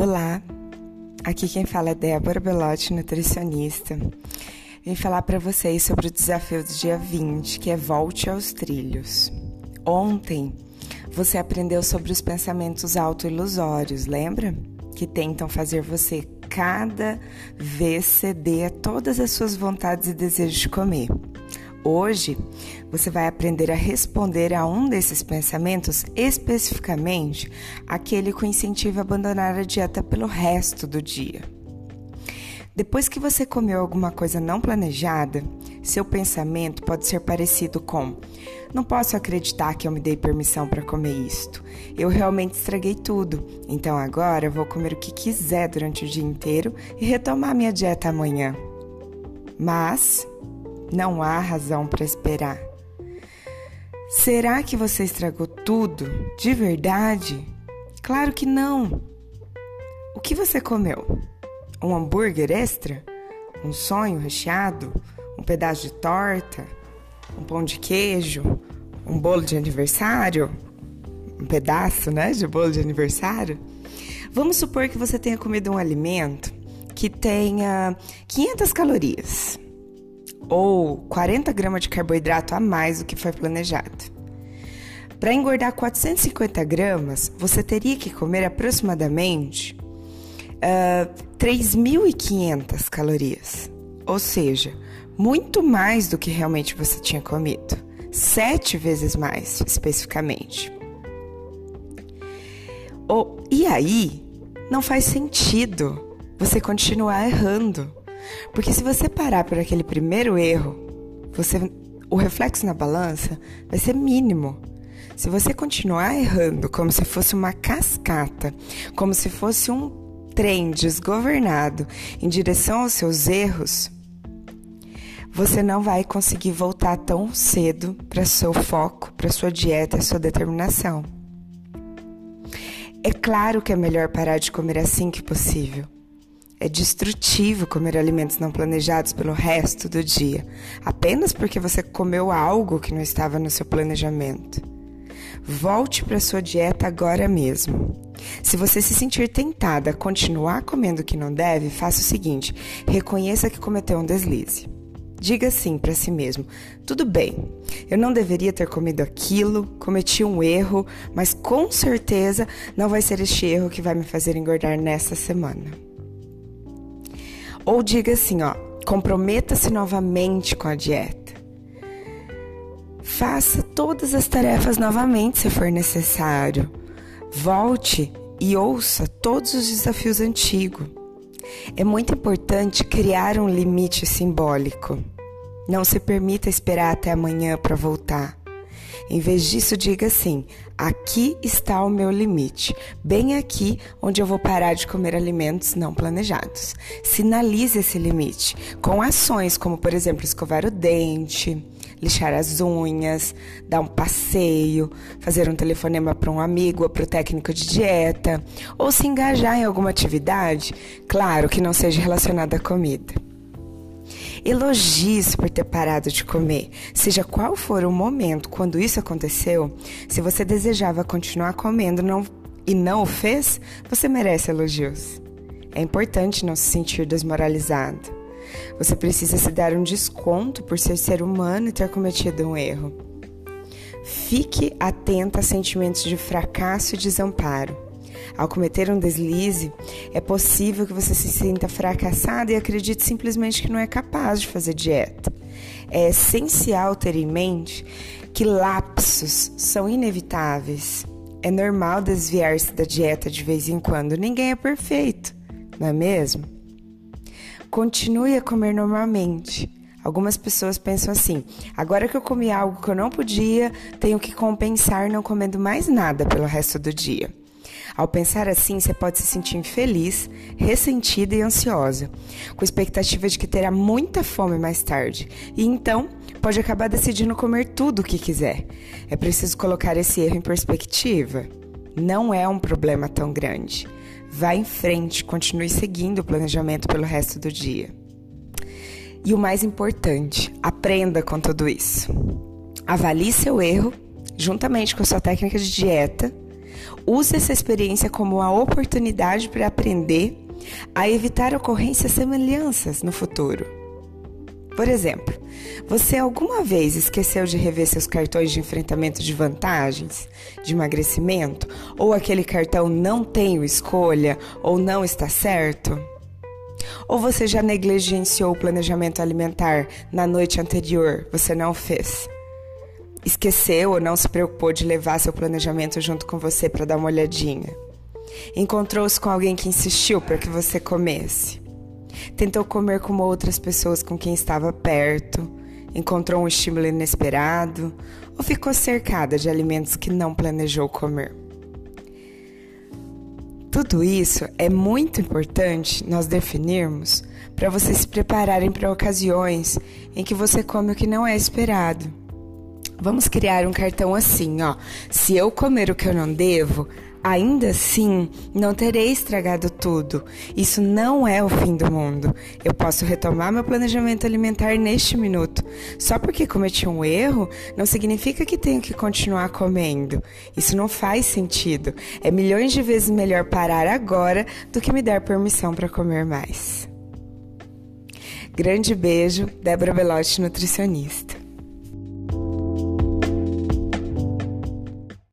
Olá, aqui quem fala é Débora Belotti, nutricionista. Vim falar para vocês sobre o desafio do dia 20, que é Volte aos Trilhos. Ontem você aprendeu sobre os pensamentos autoilusórios, lembra? Que tentam fazer você cada vez ceder a todas as suas vontades e desejos de comer. Hoje você vai aprender a responder a um desses pensamentos, especificamente aquele que o incentiva a abandonar a dieta pelo resto do dia. Depois que você comeu alguma coisa não planejada, seu pensamento pode ser parecido com: Não posso acreditar que eu me dei permissão para comer isto. Eu realmente estraguei tudo, então agora vou comer o que quiser durante o dia inteiro e retomar minha dieta amanhã. Mas não há razão para esperar. Será que você estragou tudo de verdade? Claro que não. O que você comeu? Um hambúrguer extra? Um sonho recheado? Um pedaço de torta? Um pão de queijo? Um bolo de aniversário? Um pedaço, né, de bolo de aniversário? Vamos supor que você tenha comido um alimento que tenha 500 calorias ou 40 gramas de carboidrato a mais do que foi planejado. Para engordar 450 gramas, você teria que comer aproximadamente uh, 3.500 calorias, ou seja, muito mais do que realmente você tinha comido, sete vezes mais especificamente. Oh, e aí, não faz sentido você continuar errando. Porque se você parar por aquele primeiro erro, você, o reflexo na balança vai ser mínimo. Se você continuar errando como se fosse uma cascata, como se fosse um trem desgovernado em direção aos seus erros, você não vai conseguir voltar tão cedo para seu foco, para sua dieta, e sua determinação. É claro que é melhor parar de comer assim que possível. É destrutivo comer alimentos não planejados pelo resto do dia, apenas porque você comeu algo que não estava no seu planejamento. Volte para sua dieta agora mesmo. Se você se sentir tentada a continuar comendo o que não deve, faça o seguinte: reconheça que cometeu um deslize. Diga assim para si mesmo: tudo bem, eu não deveria ter comido aquilo, cometi um erro, mas com certeza não vai ser este erro que vai me fazer engordar nessa semana. Ou diga assim, ó, comprometa-se novamente com a dieta. Faça todas as tarefas novamente se for necessário. Volte e ouça todos os desafios antigos. É muito importante criar um limite simbólico. Não se permita esperar até amanhã para voltar. Em vez disso, diga assim: aqui está o meu limite, bem aqui onde eu vou parar de comer alimentos não planejados. Sinalize esse limite com ações como, por exemplo, escovar o dente, lixar as unhas, dar um passeio, fazer um telefonema para um amigo ou para o técnico de dieta, ou se engajar em alguma atividade, claro que não seja relacionada à comida. Elogie-se por ter parado de comer. Seja qual for o momento quando isso aconteceu, se você desejava continuar comendo não, e não o fez, você merece elogios. É importante não se sentir desmoralizado. Você precisa se dar um desconto por ser ser humano e ter cometido um erro. Fique atenta a sentimentos de fracasso e desamparo. Ao cometer um deslize, é possível que você se sinta fracassado e acredite simplesmente que não é capaz de fazer dieta. É essencial ter em mente que lapsos são inevitáveis. É normal desviar-se da dieta de vez em quando, ninguém é perfeito, não é mesmo? Continue a comer normalmente. Algumas pessoas pensam assim: agora que eu comi algo que eu não podia, tenho que compensar não comendo mais nada pelo resto do dia. Ao pensar assim, você pode se sentir infeliz, ressentida e ansiosa, com expectativa de que terá muita fome mais tarde, e então pode acabar decidindo comer tudo o que quiser. É preciso colocar esse erro em perspectiva. Não é um problema tão grande. Vá em frente, continue seguindo o planejamento pelo resto do dia. E o mais importante, aprenda com tudo isso. Avalie seu erro, juntamente com a sua técnica de dieta Use essa experiência como uma oportunidade para aprender a evitar ocorrências semelhanças no futuro. Por exemplo, você alguma vez esqueceu de rever seus cartões de enfrentamento de vantagens, de emagrecimento, ou aquele cartão não tem escolha ou não está certo? Ou você já negligenciou o planejamento alimentar na noite anterior, você não fez? Esqueceu ou não se preocupou de levar seu planejamento junto com você para dar uma olhadinha? Encontrou-se com alguém que insistiu para que você comesse? Tentou comer como outras pessoas com quem estava perto? Encontrou um estímulo inesperado? Ou ficou cercada de alimentos que não planejou comer? Tudo isso é muito importante nós definirmos para vocês se prepararem para ocasiões em que você come o que não é esperado. Vamos criar um cartão assim, ó. Se eu comer o que eu não devo, Ainda assim, não terei estragado tudo. Isso não é o fim do mundo. Eu posso retomar meu planejamento alimentar neste minuto. Só porque cometi um erro, não significa que tenho que continuar comendo. Isso não faz sentido. É milhões de vezes melhor parar agora do que me dar permissão para comer mais. Grande beijo, Débora Belotti, nutricionista.